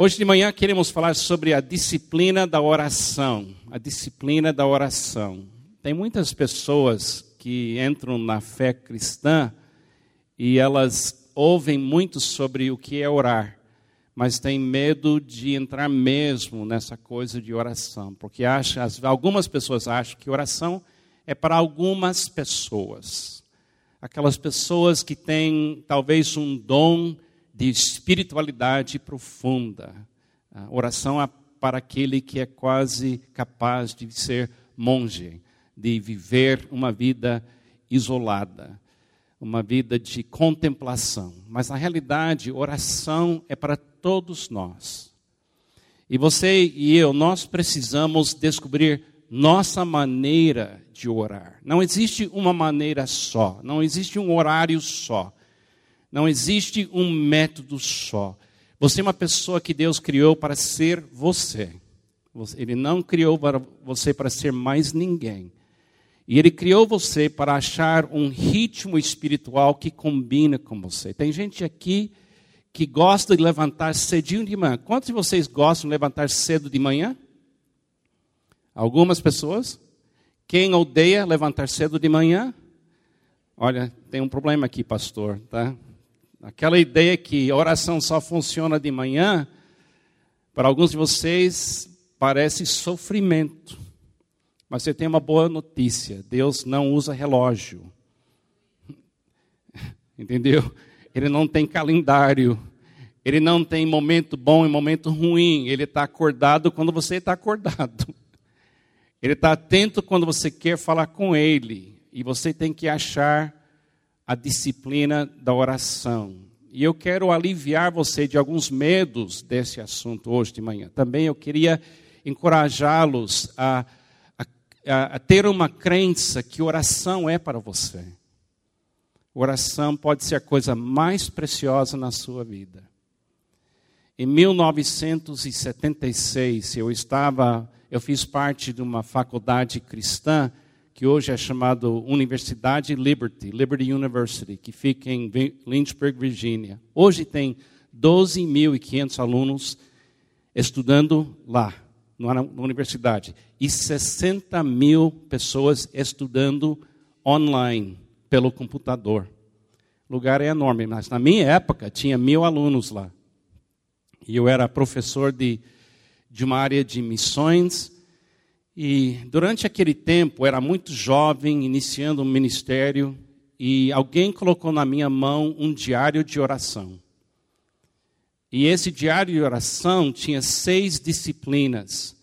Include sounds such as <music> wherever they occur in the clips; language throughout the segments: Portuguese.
Hoje de manhã queremos falar sobre a disciplina da oração. A disciplina da oração. Tem muitas pessoas que entram na fé cristã e elas ouvem muito sobre o que é orar, mas têm medo de entrar mesmo nessa coisa de oração, porque acha, algumas pessoas acham que oração é para algumas pessoas. Aquelas pessoas que têm talvez um dom de espiritualidade profunda. A oração é para aquele que é quase capaz de ser monge, de viver uma vida isolada, uma vida de contemplação. Mas na realidade, oração é para todos nós. E você e eu, nós precisamos descobrir nossa maneira de orar. Não existe uma maneira só, não existe um horário só. Não existe um método só. Você é uma pessoa que Deus criou para ser você. Ele não criou para você para ser mais ninguém. E Ele criou você para achar um ritmo espiritual que combina com você. Tem gente aqui que gosta de levantar cedinho de manhã. Quantos de vocês gostam de levantar cedo de manhã? Algumas pessoas. Quem odeia levantar cedo de manhã? Olha, tem um problema aqui, pastor, tá? Aquela ideia que oração só funciona de manhã, para alguns de vocês parece sofrimento. Mas você tem uma boa notícia: Deus não usa relógio. <laughs> Entendeu? Ele não tem calendário. Ele não tem momento bom e momento ruim. Ele está acordado quando você está acordado. <laughs> Ele está atento quando você quer falar com Ele. E você tem que achar a disciplina da oração. E eu quero aliviar você de alguns medos desse assunto hoje de manhã. Também eu queria encorajá-los a, a, a, ter uma crença que oração é para você. Oração pode ser a coisa mais preciosa na sua vida. Em 1976, eu estava, eu fiz parte de uma faculdade cristã que hoje é chamado Universidade Liberty, Liberty University, que fica em Lynchburg, Virgínia. Hoje tem 12.500 alunos estudando lá, na universidade, e 60 mil pessoas estudando online, pelo computador. O lugar é enorme, mas na minha época tinha mil alunos lá. E eu era professor de, de uma área de missões e durante aquele tempo, era muito jovem, iniciando um ministério, e alguém colocou na minha mão um diário de oração. E esse diário de oração tinha seis disciplinas.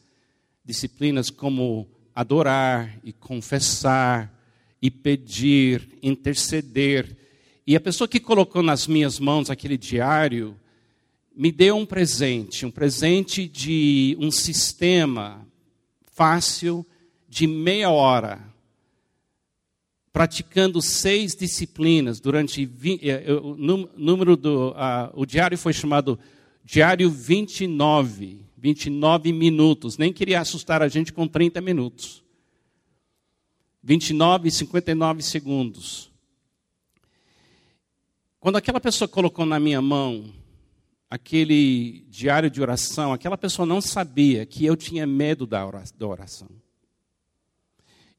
Disciplinas como adorar e confessar e pedir, interceder. E a pessoa que colocou nas minhas mãos aquele diário me deu um presente, um presente de um sistema fácil de meia hora, praticando seis disciplinas durante eh, o número do uh, o diário foi chamado diário 29, 29 minutos. Nem queria assustar a gente com 30 minutos. 29 e 59 segundos. Quando aquela pessoa colocou na minha mão aquele diário de oração, aquela pessoa não sabia que eu tinha medo da oração.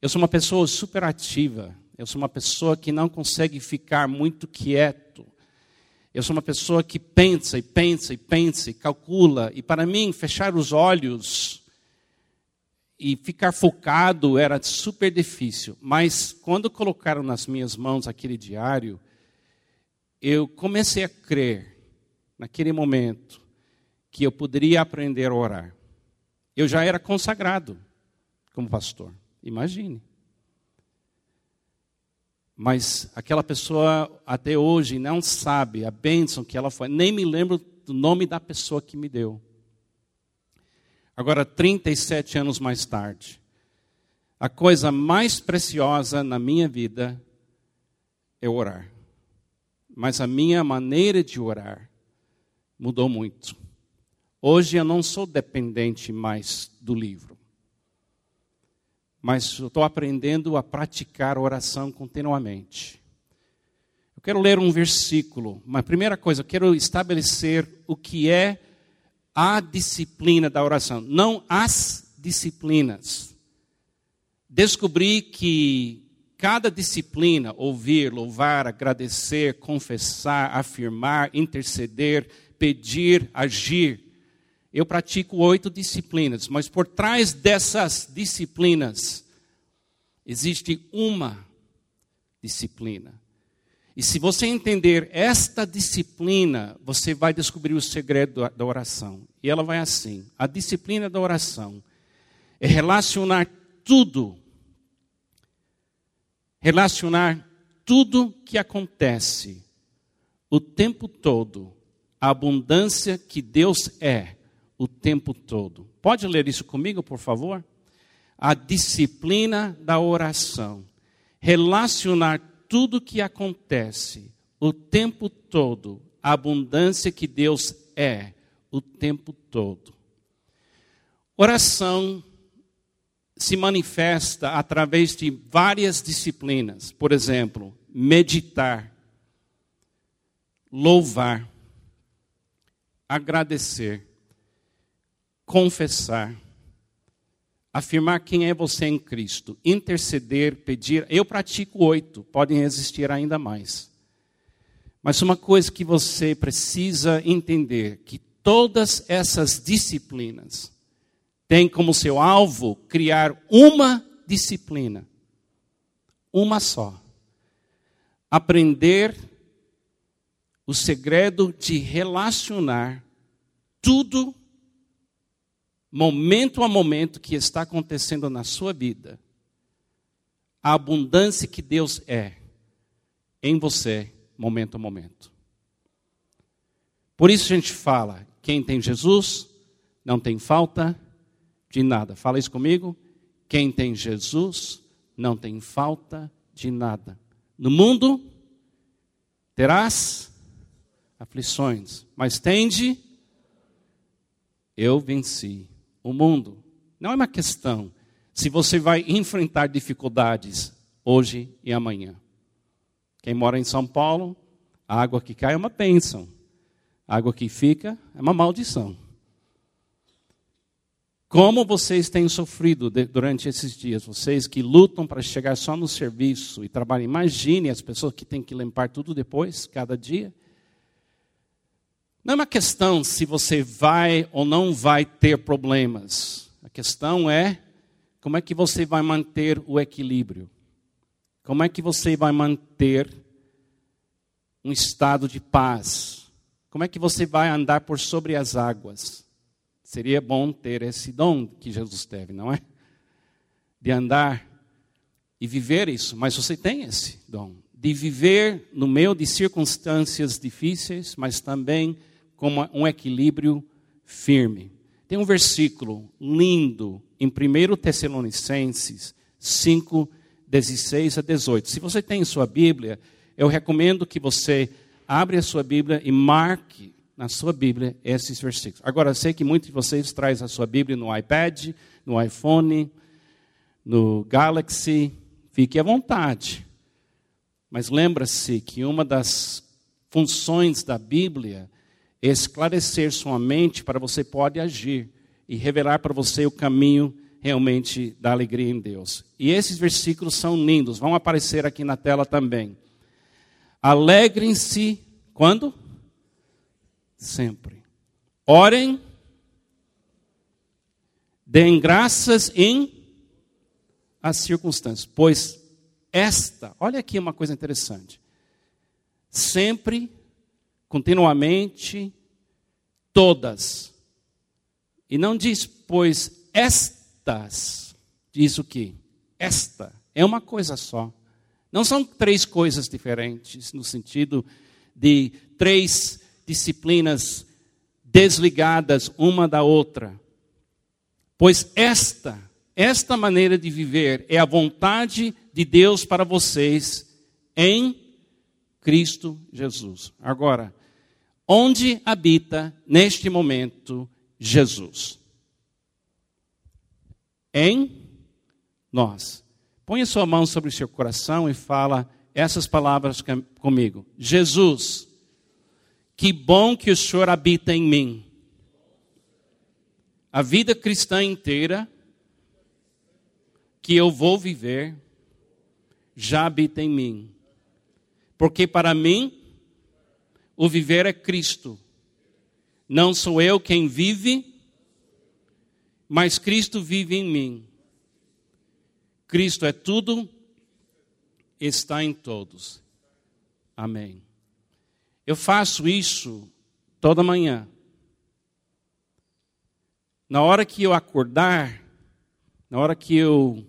Eu sou uma pessoa superativa. Eu sou uma pessoa que não consegue ficar muito quieto. Eu sou uma pessoa que pensa e pensa e pensa e calcula. E para mim, fechar os olhos e ficar focado era super difícil. Mas quando colocaram nas minhas mãos aquele diário, eu comecei a crer naquele momento, que eu poderia aprender a orar. Eu já era consagrado como pastor, imagine. Mas aquela pessoa até hoje não sabe a bênção que ela foi, nem me lembro do nome da pessoa que me deu. Agora, 37 anos mais tarde, a coisa mais preciosa na minha vida é orar. Mas a minha maneira de orar mudou muito. Hoje eu não sou dependente mais do livro, mas estou aprendendo a praticar oração continuamente. Eu quero ler um versículo, mas primeira coisa, eu quero estabelecer o que é a disciplina da oração, não as disciplinas. Descobri que cada disciplina, ouvir, louvar, agradecer, confessar, afirmar, interceder, pedir, agir, eu pratico oito disciplinas, mas por trás dessas disciplinas existe uma disciplina. E se você entender esta disciplina, você vai descobrir o segredo da oração. E ela vai assim: a disciplina da oração é relacionar tudo, relacionar tudo que acontece o tempo todo, a abundância que Deus é o tempo todo. Pode ler isso comigo, por favor? A disciplina da oração. Relacionar tudo que acontece o tempo todo, a abundância que Deus é o tempo todo. Oração se manifesta através de várias disciplinas. Por exemplo, meditar, louvar, agradecer, confessar, afirmar quem é você em Cristo, interceder, pedir. Eu pratico oito, podem existir ainda mais. Mas uma coisa que você precisa entender, que todas essas disciplinas têm como seu alvo criar uma disciplina, uma só. Aprender o segredo de relacionar tudo momento a momento que está acontecendo na sua vida, a abundância que Deus é em você, momento a momento. Por isso a gente fala: quem tem Jesus não tem falta de nada. Fala isso comigo. Quem tem Jesus não tem falta de nada. No mundo terás aflições, mas tende, eu venci o mundo. Não é uma questão se você vai enfrentar dificuldades hoje e amanhã. Quem mora em São Paulo, a água que cai é uma bênção. A água que fica é uma maldição. Como vocês têm sofrido durante esses dias, vocês que lutam para chegar só no serviço e trabalham, imagine as pessoas que têm que limpar tudo depois, cada dia. Não é uma questão se você vai ou não vai ter problemas. A questão é como é que você vai manter o equilíbrio. Como é que você vai manter um estado de paz? Como é que você vai andar por sobre as águas? Seria bom ter esse dom que Jesus teve, não é? De andar e viver isso, mas você tem esse dom de viver no meio de circunstâncias difíceis, mas também com um equilíbrio firme. Tem um versículo lindo em 1 Tessalonicenses 5, 16 a 18. Se você tem sua Bíblia, eu recomendo que você abra a sua Bíblia e marque na sua Bíblia esses versículos. Agora, eu sei que muitos de vocês trazem a sua Bíblia no iPad, no iPhone, no Galaxy. Fique à vontade. Mas lembra-se que uma das funções da Bíblia esclarecer sua mente para você pode agir e revelar para você o caminho realmente da alegria em Deus. E esses versículos são lindos, vão aparecer aqui na tela também. Alegrem-se quando? Sempre. Orem, deem graças em as circunstâncias, pois esta, olha aqui uma coisa interessante. Sempre continuamente, todas. E não diz, pois estas, diz o que? Esta é uma coisa só. Não são três coisas diferentes, no sentido de três disciplinas desligadas uma da outra. Pois esta, esta maneira de viver é a vontade de Deus para vocês em Cristo Jesus. Agora, onde habita neste momento Jesus? Em nós. Põe a sua mão sobre o seu coração e fala essas palavras comigo. Jesus, que bom que o Senhor habita em mim. a vida cristã inteira que eu vou viver já habita em mim. Porque para mim, o viver é Cristo. Não sou eu quem vive, mas Cristo vive em mim. Cristo é tudo, está em todos. Amém. Eu faço isso toda manhã. Na hora que eu acordar, na hora que eu,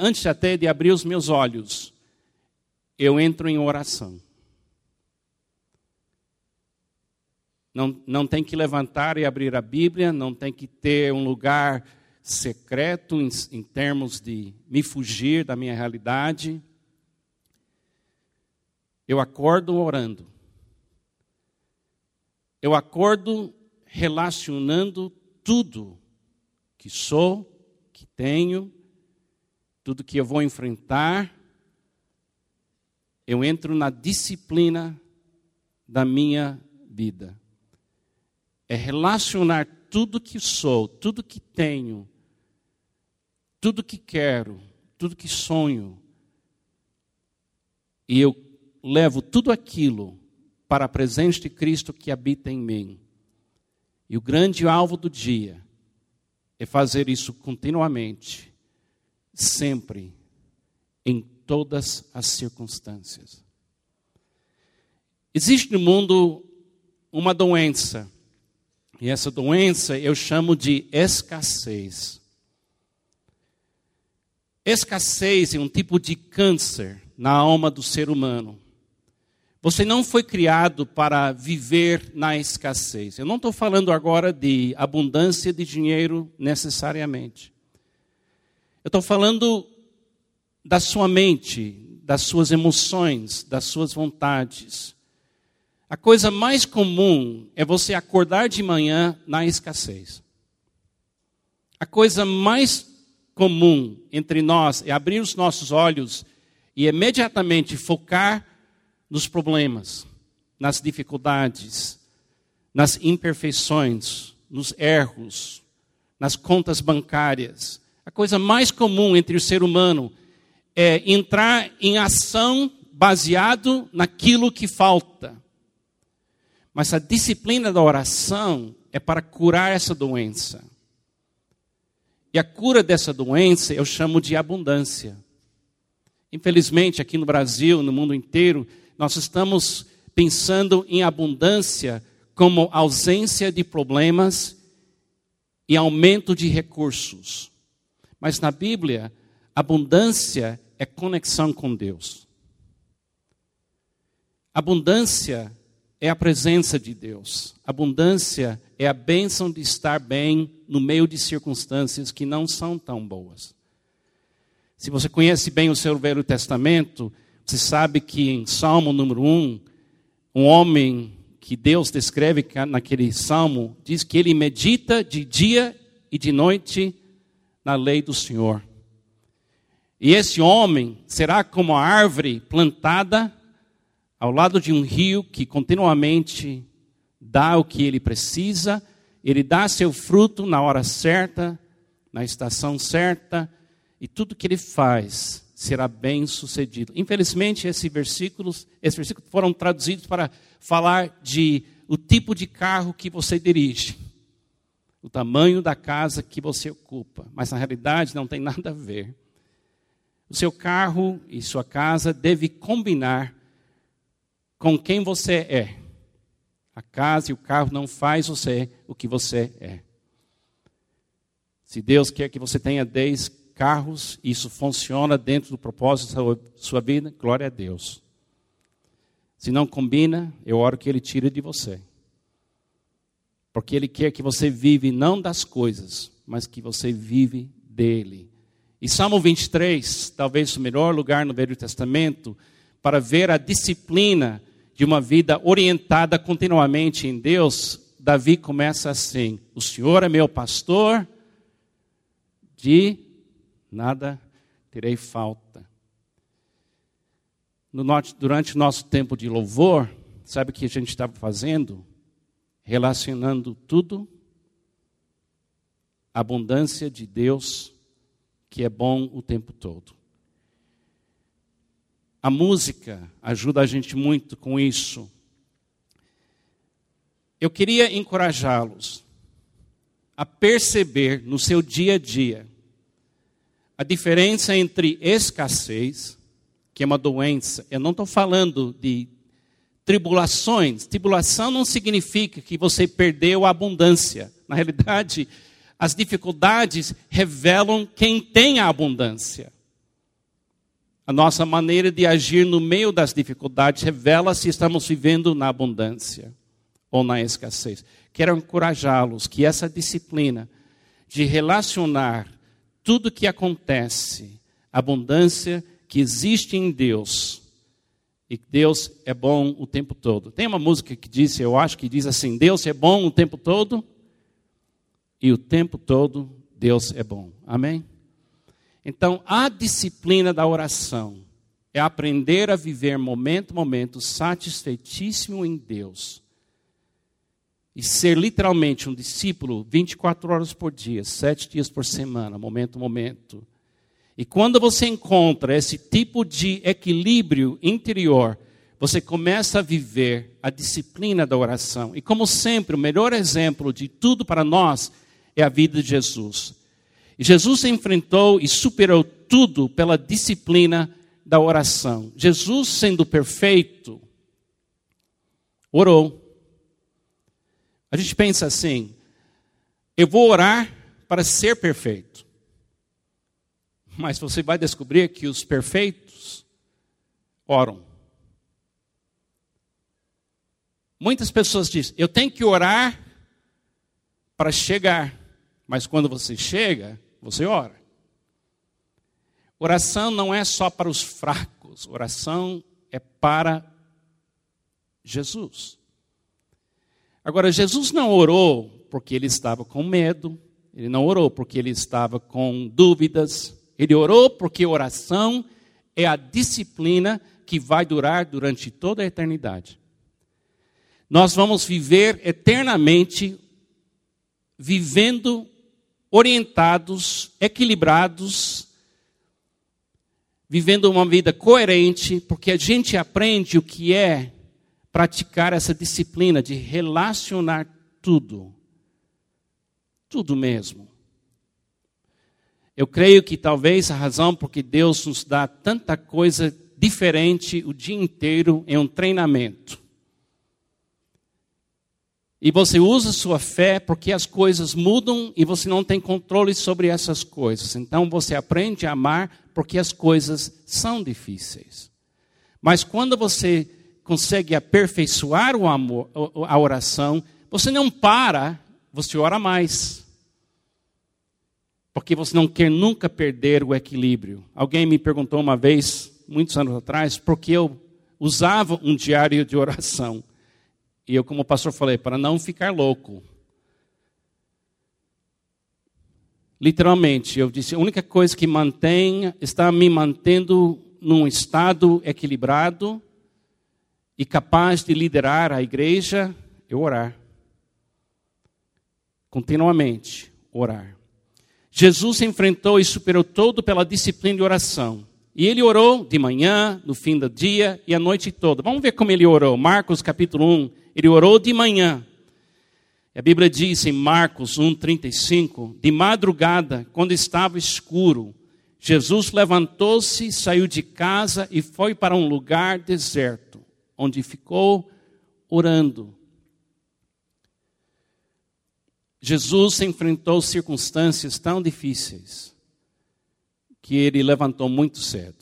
antes até de abrir os meus olhos, eu entro em oração. Não, não tem que levantar e abrir a Bíblia, não tem que ter um lugar secreto em, em termos de me fugir da minha realidade. Eu acordo orando. Eu acordo relacionando tudo que sou, que tenho, tudo que eu vou enfrentar. Eu entro na disciplina da minha vida. É relacionar tudo que sou, tudo que tenho, tudo que quero, tudo que sonho, e eu levo tudo aquilo para a presença de Cristo que habita em mim. E o grande alvo do dia é fazer isso continuamente, sempre, em todas as circunstâncias. Existe no mundo uma doença, e essa doença eu chamo de escassez. Escassez é um tipo de câncer na alma do ser humano. Você não foi criado para viver na escassez. Eu não estou falando agora de abundância de dinheiro necessariamente. Eu estou falando da sua mente, das suas emoções, das suas vontades. A coisa mais comum é você acordar de manhã na escassez. A coisa mais comum entre nós é abrir os nossos olhos e imediatamente focar nos problemas, nas dificuldades, nas imperfeições, nos erros, nas contas bancárias. A coisa mais comum entre o ser humano é entrar em ação baseado naquilo que falta. Mas a disciplina da oração é para curar essa doença. E a cura dessa doença eu chamo de abundância. Infelizmente, aqui no Brasil, no mundo inteiro, nós estamos pensando em abundância como ausência de problemas e aumento de recursos. Mas na Bíblia, abundância é conexão com Deus. Abundância é a presença de Deus. Abundância é a bênção de estar bem no meio de circunstâncias que não são tão boas. Se você conhece bem o seu Velho Testamento, você sabe que em Salmo número 1, um homem que Deus descreve naquele salmo diz que ele medita de dia e de noite na lei do Senhor. E esse homem será como a árvore plantada ao lado de um rio que continuamente dá o que ele precisa, ele dá seu fruto na hora certa, na estação certa, e tudo que ele faz será bem sucedido. Infelizmente, esses versículos, esses versículos foram traduzidos para falar de o tipo de carro que você dirige, o tamanho da casa que você ocupa, mas na realidade não tem nada a ver. O seu carro e sua casa deve combinar com quem você é. A casa e o carro não faz você o que você é. Se Deus quer que você tenha 10 carros, isso funciona dentro do propósito da sua vida, glória a Deus. Se não combina, eu oro que Ele tire de você. Porque Ele quer que você vive não das coisas, mas que você vive dele. E Salmo 23, talvez o melhor lugar no Velho Testamento, para ver a disciplina de uma vida orientada continuamente em Deus, Davi começa assim: O Senhor é meu pastor, de nada terei falta. No, durante o nosso tempo de louvor, sabe o que a gente estava fazendo? Relacionando tudo a abundância de Deus, que é bom o tempo todo. A música ajuda a gente muito com isso. Eu queria encorajá-los a perceber no seu dia a dia a diferença entre escassez, que é uma doença. Eu não estou falando de tribulações. Tribulação não significa que você perdeu a abundância. Na realidade, as dificuldades revelam quem tem a abundância. A nossa maneira de agir no meio das dificuldades revela se estamos vivendo na abundância ou na escassez. Quero encorajá-los que essa disciplina de relacionar tudo que acontece, a abundância que existe em Deus, e Deus é bom o tempo todo. Tem uma música que diz, eu acho que diz assim: Deus é bom o tempo todo, e o tempo todo Deus é bom. Amém? Então, a disciplina da oração é aprender a viver momento a momento satisfeitíssimo em Deus e ser literalmente um discípulo 24 horas por dia, sete dias por semana, momento a momento. E quando você encontra esse tipo de equilíbrio interior, você começa a viver a disciplina da oração. E como sempre, o melhor exemplo de tudo para nós é a vida de Jesus. E Jesus enfrentou e superou tudo pela disciplina da oração. Jesus, sendo perfeito, orou. A gente pensa assim: eu vou orar para ser perfeito. Mas você vai descobrir que os perfeitos oram. Muitas pessoas dizem: eu tenho que orar para chegar. Mas quando você chega, você ora. Oração não é só para os fracos, oração é para Jesus. Agora, Jesus não orou porque ele estava com medo, ele não orou porque ele estava com dúvidas, ele orou porque oração é a disciplina que vai durar durante toda a eternidade. Nós vamos viver eternamente vivendo orientados, equilibrados, vivendo uma vida coerente, porque a gente aprende o que é praticar essa disciplina de relacionar tudo. Tudo mesmo. Eu creio que talvez a razão por que Deus nos dá tanta coisa diferente o dia inteiro é um treinamento. E você usa sua fé porque as coisas mudam e você não tem controle sobre essas coisas. Então você aprende a amar porque as coisas são difíceis. Mas quando você consegue aperfeiçoar o amor, a oração, você não para, você ora mais. Porque você não quer nunca perder o equilíbrio. Alguém me perguntou uma vez, muitos anos atrás, por que eu usava um diário de oração. E eu, como pastor, falei, para não ficar louco. Literalmente, eu disse, a única coisa que mantém, está me mantendo num estado equilibrado e capaz de liderar a igreja é orar. Continuamente orar. Jesus enfrentou e superou todo pela disciplina de oração. E ele orou de manhã, no fim do dia e a noite toda. Vamos ver como ele orou. Marcos capítulo 1, ele orou de manhã. A Bíblia diz em Marcos 1:35, de madrugada, quando estava escuro, Jesus levantou-se, saiu de casa e foi para um lugar deserto onde ficou orando. Jesus enfrentou circunstâncias tão difíceis que ele levantou muito cedo.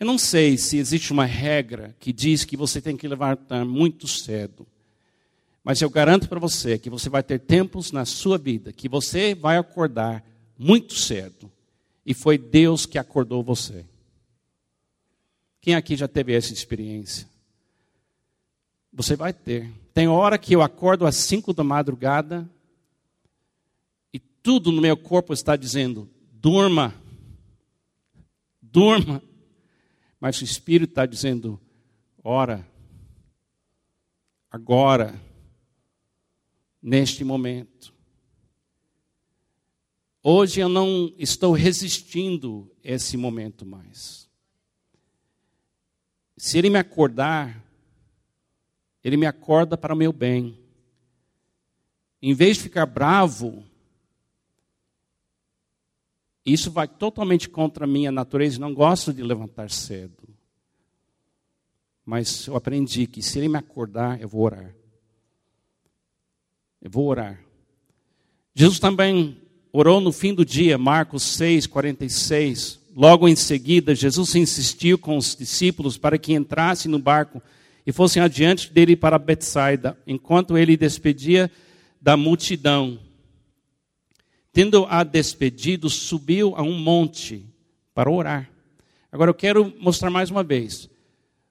Eu não sei se existe uma regra que diz que você tem que levantar muito cedo. Mas eu garanto para você que você vai ter tempos na sua vida que você vai acordar muito cedo. E foi Deus que acordou você. Quem aqui já teve essa experiência? Você vai ter. Tem hora que eu acordo às cinco da madrugada e tudo no meu corpo está dizendo: durma, durma. Mas o Espírito está dizendo: ora, agora, neste momento. Hoje eu não estou resistindo esse momento mais. Se ele me acordar, ele me acorda para o meu bem. Em vez de ficar bravo, isso vai totalmente contra a minha natureza, não gosto de levantar cedo. Mas eu aprendi que se ele me acordar, eu vou orar. Eu vou orar. Jesus também orou no fim do dia, Marcos 6, 46. Logo em seguida, Jesus insistiu com os discípulos para que entrassem no barco e fossem adiante dele para Betsaida, enquanto ele despedia da multidão. Tendo a despedido, subiu a um monte para orar. Agora eu quero mostrar mais uma vez.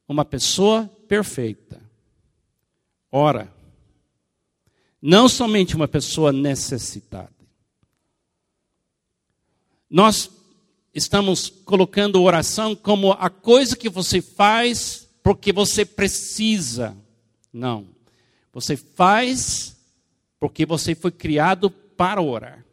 Uma pessoa perfeita ora. Não somente uma pessoa necessitada. Nós estamos colocando oração como a coisa que você faz porque você precisa. Não. Você faz porque você foi criado para orar.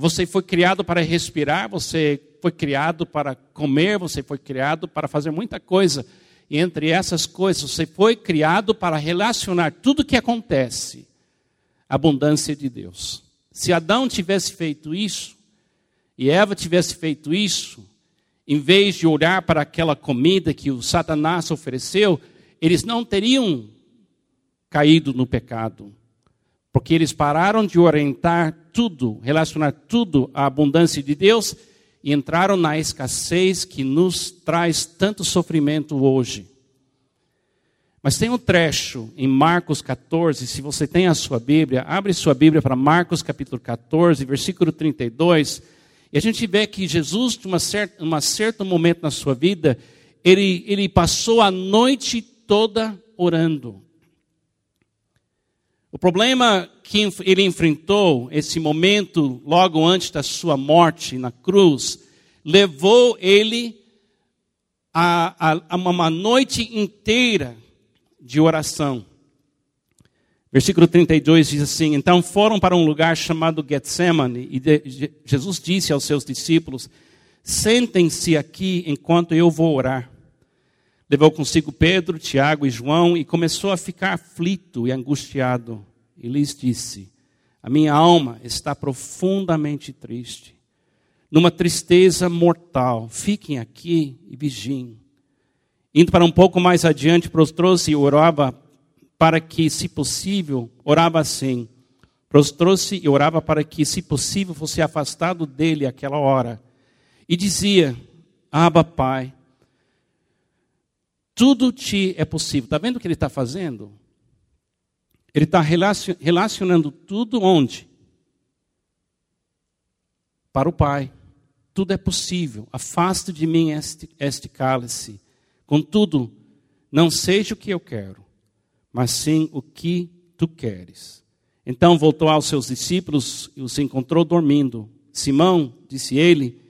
Você foi criado para respirar, você foi criado para comer, você foi criado para fazer muita coisa. E entre essas coisas, você foi criado para relacionar tudo que acontece à abundância de Deus. Se Adão tivesse feito isso, e Eva tivesse feito isso, em vez de olhar para aquela comida que o Satanás ofereceu, eles não teriam caído no pecado. Porque eles pararam de orientar tudo, relacionar tudo à abundância de Deus e entraram na escassez que nos traz tanto sofrimento hoje. Mas tem um trecho em Marcos 14, se você tem a sua Bíblia, abre sua Bíblia para Marcos capítulo 14, versículo 32, e a gente vê que Jesus, em um certo, certo momento na sua vida, ele, ele passou a noite toda orando. O problema que ele enfrentou, esse momento logo antes da sua morte na cruz, levou ele a, a, a uma noite inteira de oração. Versículo 32 diz assim: Então foram para um lugar chamado Getsemane, e de, Jesus disse aos seus discípulos: Sentem-se aqui enquanto eu vou orar. Levou consigo Pedro, Tiago e João e começou a ficar aflito e angustiado. E lhes disse: A minha alma está profundamente triste, numa tristeza mortal. Fiquem aqui e vigiem. Indo para um pouco mais adiante, prostrou-se e orava para que, se possível, orava assim. Prostrou-se e orava para que, se possível, fosse afastado dele aquela hora. E dizia: Abba, Pai, tudo te é possível. Está vendo o que ele está fazendo? Ele está relacionando tudo onde? Para o Pai. Tudo é possível. Afasta de mim este, este cálice. Contudo, não seja o que eu quero, mas sim o que tu queres. Então voltou aos seus discípulos e os encontrou dormindo. Simão, disse ele,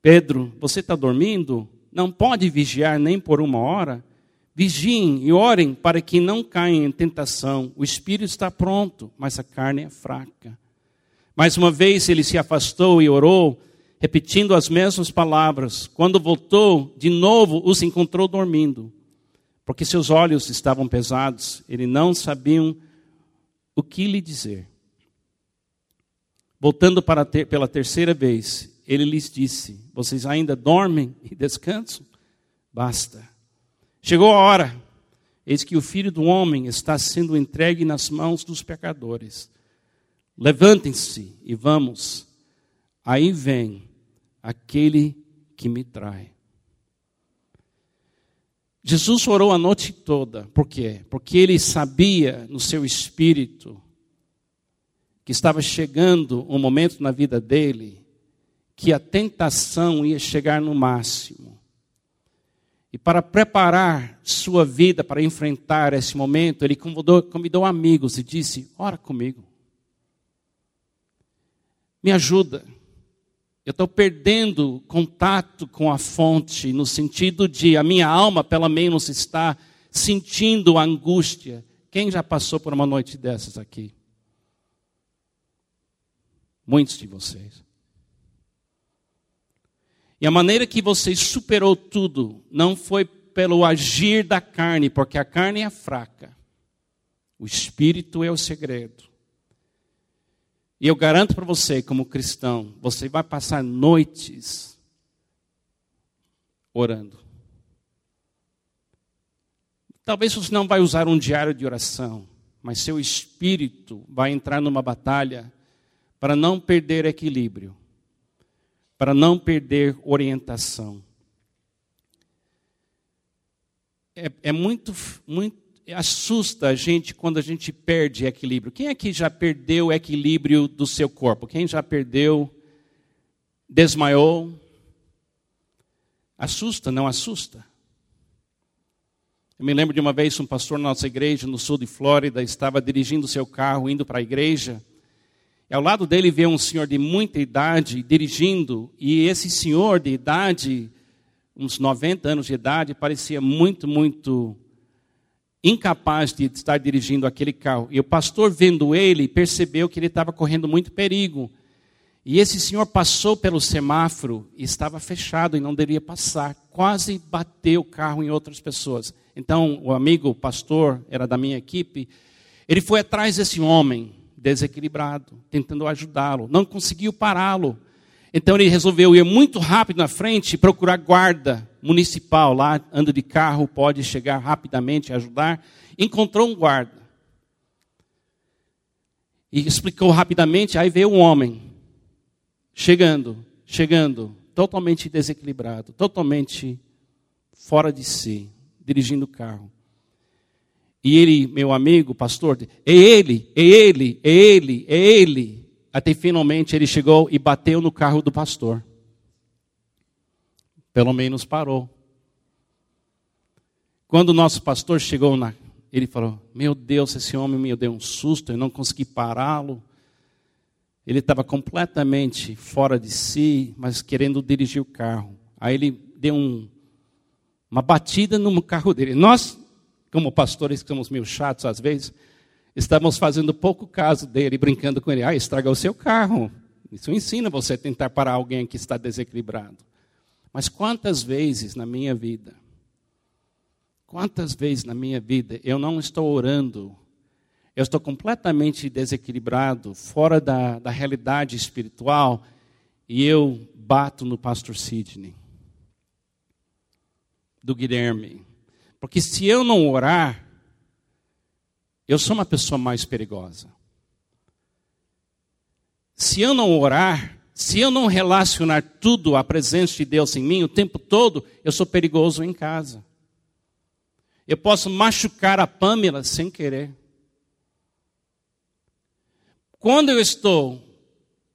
Pedro, você está dormindo? Não pode vigiar nem por uma hora? Vigiem e orem para que não caiam em tentação. O espírito está pronto, mas a carne é fraca. Mais uma vez ele se afastou e orou repetindo as mesmas palavras. Quando voltou, de novo os encontrou dormindo, porque seus olhos estavam pesados, ele não sabiam o que lhe dizer. Voltando ter, pela terceira vez, ele lhes disse: Vocês ainda dormem e descansam? Basta. Chegou a hora, eis que o filho do homem está sendo entregue nas mãos dos pecadores. Levantem-se e vamos. Aí vem aquele que me trai. Jesus orou a noite toda, por quê? Porque ele sabia no seu espírito que estava chegando um momento na vida dele que a tentação ia chegar no máximo. E para preparar sua vida para enfrentar esse momento, ele convidou, convidou amigos e disse: Ora comigo, me ajuda. Eu estou perdendo contato com a fonte, no sentido de a minha alma, pelo menos, está sentindo angústia. Quem já passou por uma noite dessas aqui? Muitos de vocês. E a maneira que você superou tudo não foi pelo agir da carne, porque a carne é fraca. O espírito é o segredo. E eu garanto para você, como cristão, você vai passar noites orando. Talvez você não vai usar um diário de oração, mas seu espírito vai entrar numa batalha para não perder equilíbrio, para não perder orientação. É, é muito, muito, assusta a gente quando a gente perde equilíbrio. Quem aqui já perdeu o equilíbrio do seu corpo? Quem já perdeu, desmaiou? Assusta, não assusta? Eu me lembro de uma vez um pastor na nossa igreja, no sul de Flórida, estava dirigindo seu carro, indo para a igreja. Ao lado dele veio um senhor de muita idade dirigindo, e esse senhor de idade, uns 90 anos de idade, parecia muito, muito incapaz de estar dirigindo aquele carro. E o pastor, vendo ele, percebeu que ele estava correndo muito perigo. E esse senhor passou pelo semáforo e estava fechado e não deveria passar. Quase bateu o carro em outras pessoas. Então, o amigo, o pastor, era da minha equipe, ele foi atrás desse homem desequilibrado, tentando ajudá-lo. Não conseguiu pará-lo. Então, ele resolveu ir muito rápido na frente e procurar guarda municipal. Lá, anda de carro, pode chegar rapidamente ajudar. Encontrou um guarda. E explicou rapidamente. Aí veio um homem, chegando, chegando, totalmente desequilibrado, totalmente fora de si dirigindo o carro. E ele, meu amigo, pastor, é ele, é ele, é ele, é ele. Até finalmente ele chegou e bateu no carro do pastor. Pelo menos parou. Quando o nosso pastor chegou na. Ele falou: Meu Deus, esse homem me deu um susto, eu não consegui pará-lo. Ele estava completamente fora de si, mas querendo dirigir o carro. Aí ele deu um, uma batida no carro dele. Nós, como pastores que somos meio chatos às vezes, estamos fazendo pouco caso dele, brincando com ele. Ah, estragou o seu carro. Isso ensina você a tentar parar alguém que está desequilibrado. Mas quantas vezes na minha vida, quantas vezes na minha vida eu não estou orando, eu estou completamente desequilibrado, fora da, da realidade espiritual, e eu bato no pastor Sidney do Guilherme. Porque se eu não orar, eu sou uma pessoa mais perigosa. Se eu não orar, se eu não relacionar tudo à presença de Deus em mim o tempo todo, eu sou perigoso em casa. Eu posso machucar a Pamela sem querer. Quando eu estou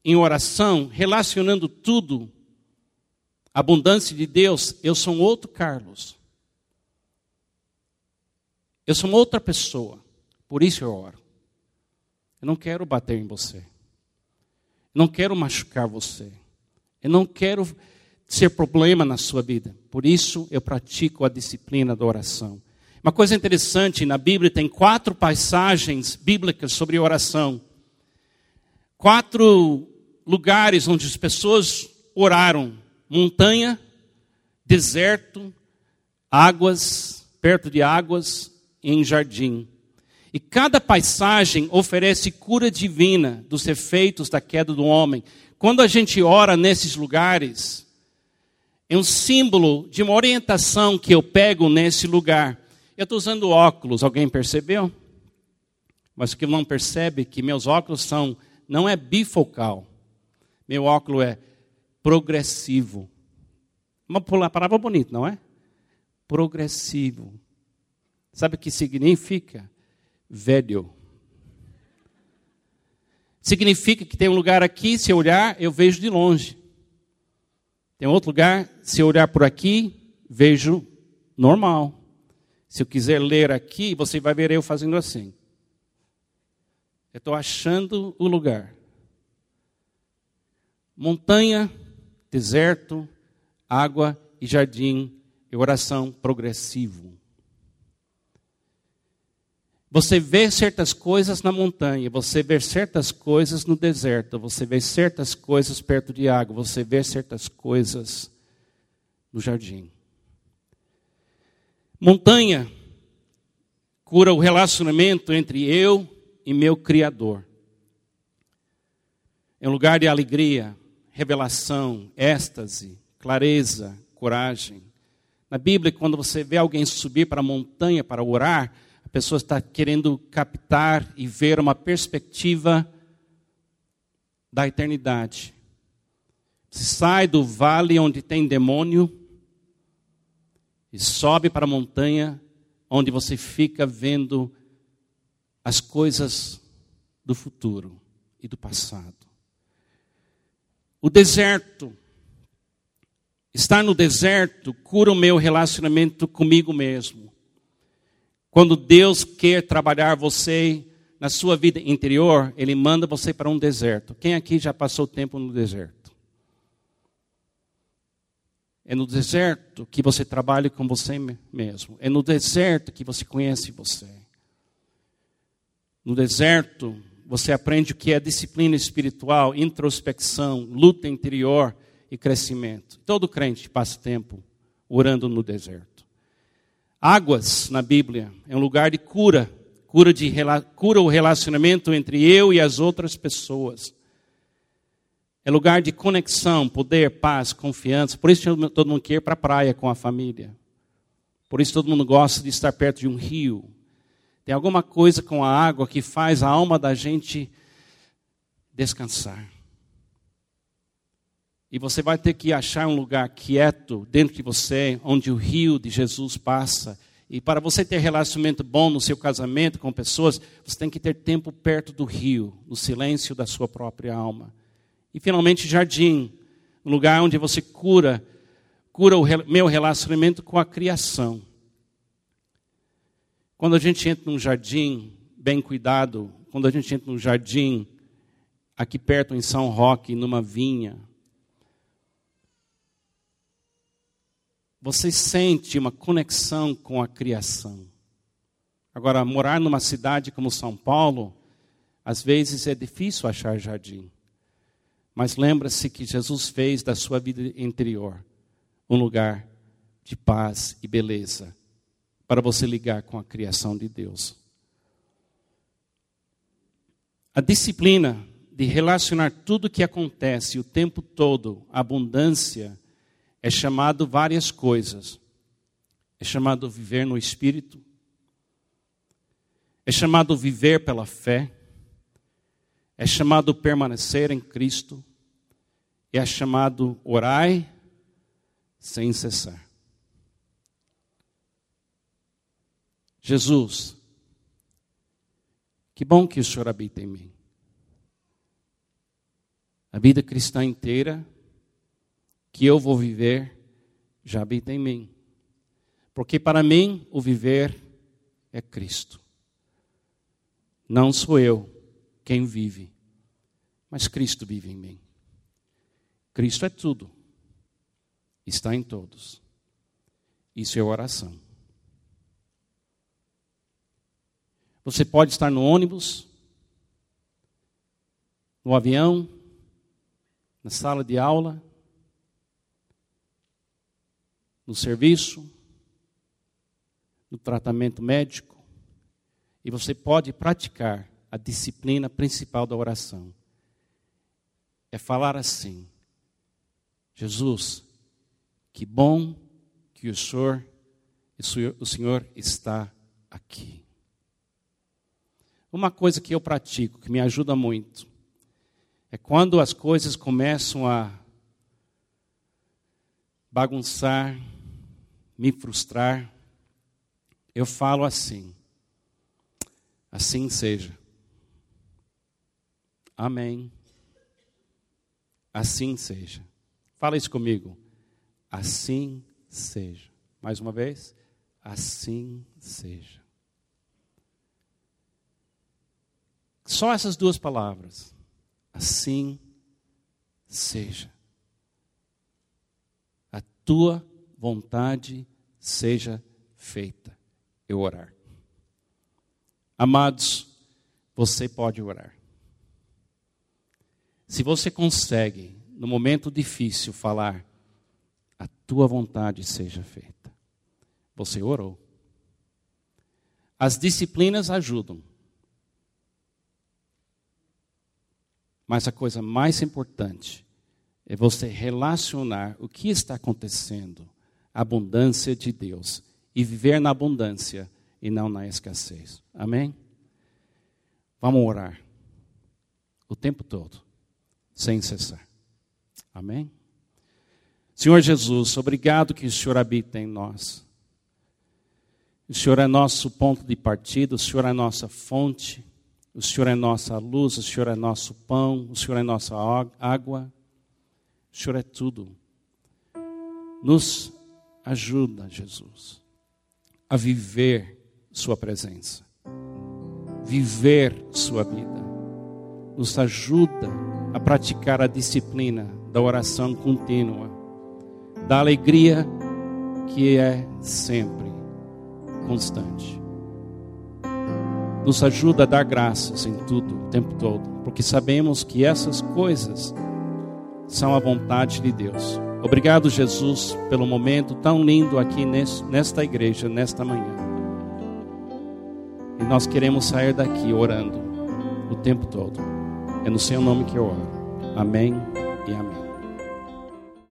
em oração, relacionando tudo abundância de Deus, eu sou um outro Carlos. Eu sou uma outra pessoa. Por isso eu oro. Eu não quero bater em você. Eu não quero machucar você. Eu não quero ser problema na sua vida. Por isso eu pratico a disciplina da oração. Uma coisa interessante, na Bíblia tem quatro passagens bíblicas sobre oração. Quatro lugares onde as pessoas oraram montanha, deserto, águas, perto de águas, em jardim. E cada paisagem oferece cura divina dos efeitos da queda do homem. Quando a gente ora nesses lugares, é um símbolo de uma orientação que eu pego nesse lugar. Eu estou usando óculos, alguém percebeu? Mas o que não percebe é que meus óculos são, não é bifocal. Meu óculos é progressivo. Uma palavra bonita, não é? Progressivo. Sabe o que significa? Velho. Significa que tem um lugar aqui, se eu olhar, eu vejo de longe. Tem outro lugar, se eu olhar por aqui, vejo normal. Se eu quiser ler aqui, você vai ver eu fazendo assim. Eu estou achando o lugar. Montanha deserto, água e jardim e oração progressivo. Você vê certas coisas na montanha, você vê certas coisas no deserto, você vê certas coisas perto de água, você vê certas coisas no jardim. Montanha cura o relacionamento entre eu e meu Criador. É um lugar de alegria, revelação, êxtase, clareza, coragem. Na Bíblia, quando você vê alguém subir para a montanha para orar, pessoa está querendo captar e ver uma perspectiva da eternidade. Se sai do vale onde tem demônio e sobe para a montanha onde você fica vendo as coisas do futuro e do passado. O deserto, estar no deserto cura o meu relacionamento comigo mesmo. Quando Deus quer trabalhar você na sua vida interior, Ele manda você para um deserto. Quem aqui já passou tempo no deserto? É no deserto que você trabalha com você mesmo. É no deserto que você conhece você. No deserto, você aprende o que é disciplina espiritual, introspecção, luta interior e crescimento. Todo crente passa tempo orando no deserto. Águas na Bíblia é um lugar de cura, cura, de, cura o relacionamento entre eu e as outras pessoas. É lugar de conexão, poder, paz, confiança. Por isso todo mundo quer ir para a praia com a família. Por isso todo mundo gosta de estar perto de um rio. Tem alguma coisa com a água que faz a alma da gente descansar. E você vai ter que achar um lugar quieto dentro de você, onde o rio de Jesus passa. E para você ter relacionamento bom no seu casamento com pessoas, você tem que ter tempo perto do rio, no silêncio da sua própria alma. E finalmente, jardim, um lugar onde você cura, cura o meu relacionamento com a criação. Quando a gente entra num jardim bem cuidado, quando a gente entra num jardim aqui perto em São Roque, numa vinha, você sente uma conexão com a criação. Agora, morar numa cidade como São Paulo, às vezes é difícil achar jardim. Mas lembra-se que Jesus fez da sua vida interior um lugar de paz e beleza para você ligar com a criação de Deus. A disciplina de relacionar tudo o que acontece o tempo todo, a abundância, é chamado várias coisas. É chamado viver no espírito. É chamado viver pela fé. É chamado permanecer em Cristo é chamado orai sem cessar. Jesus, que bom que o Senhor habita em mim. A vida cristã inteira que eu vou viver já habita em mim. Porque para mim o viver é Cristo. Não sou eu quem vive, mas Cristo vive em mim. Cristo é tudo, está em todos. Isso é oração. Você pode estar no ônibus, no avião, na sala de aula, no serviço, no tratamento médico, e você pode praticar a disciplina principal da oração. É falar assim: Jesus, que bom que o Senhor, o Senhor está aqui. Uma coisa que eu pratico, que me ajuda muito, é quando as coisas começam a bagunçar, me frustrar, eu falo assim: assim seja. Amém. Assim seja. Fala isso comigo. Assim seja. Mais uma vez. Assim seja. Só essas duas palavras. Assim seja. A tua vontade seja feita. Eu orar. Amados, você pode orar. Se você consegue, no momento difícil, falar, a tua vontade seja feita, você orou. As disciplinas ajudam. Mas a coisa mais importante é você relacionar o que está acontecendo, abundância de Deus, e viver na abundância e não na escassez. Amém? Vamos orar o tempo todo, sem cessar. Amém? Senhor Jesus, obrigado que o Senhor habita em nós. O Senhor é nosso ponto de partida, o Senhor é nossa fonte, o Senhor é nossa luz, o Senhor é nosso pão, o Senhor é nossa água, o Senhor é tudo. Nos ajuda, Jesus, a viver Sua presença, viver Sua vida. Nos ajuda a praticar a disciplina da oração contínua, da alegria que é sempre constante. Nos ajuda a dar graças em tudo, o tempo todo, porque sabemos que essas coisas são a vontade de Deus. Obrigado, Jesus, pelo momento tão lindo aqui nesta igreja, nesta manhã. E nós queremos sair daqui orando o tempo todo. É no seu nome que eu oro. Amém e amém.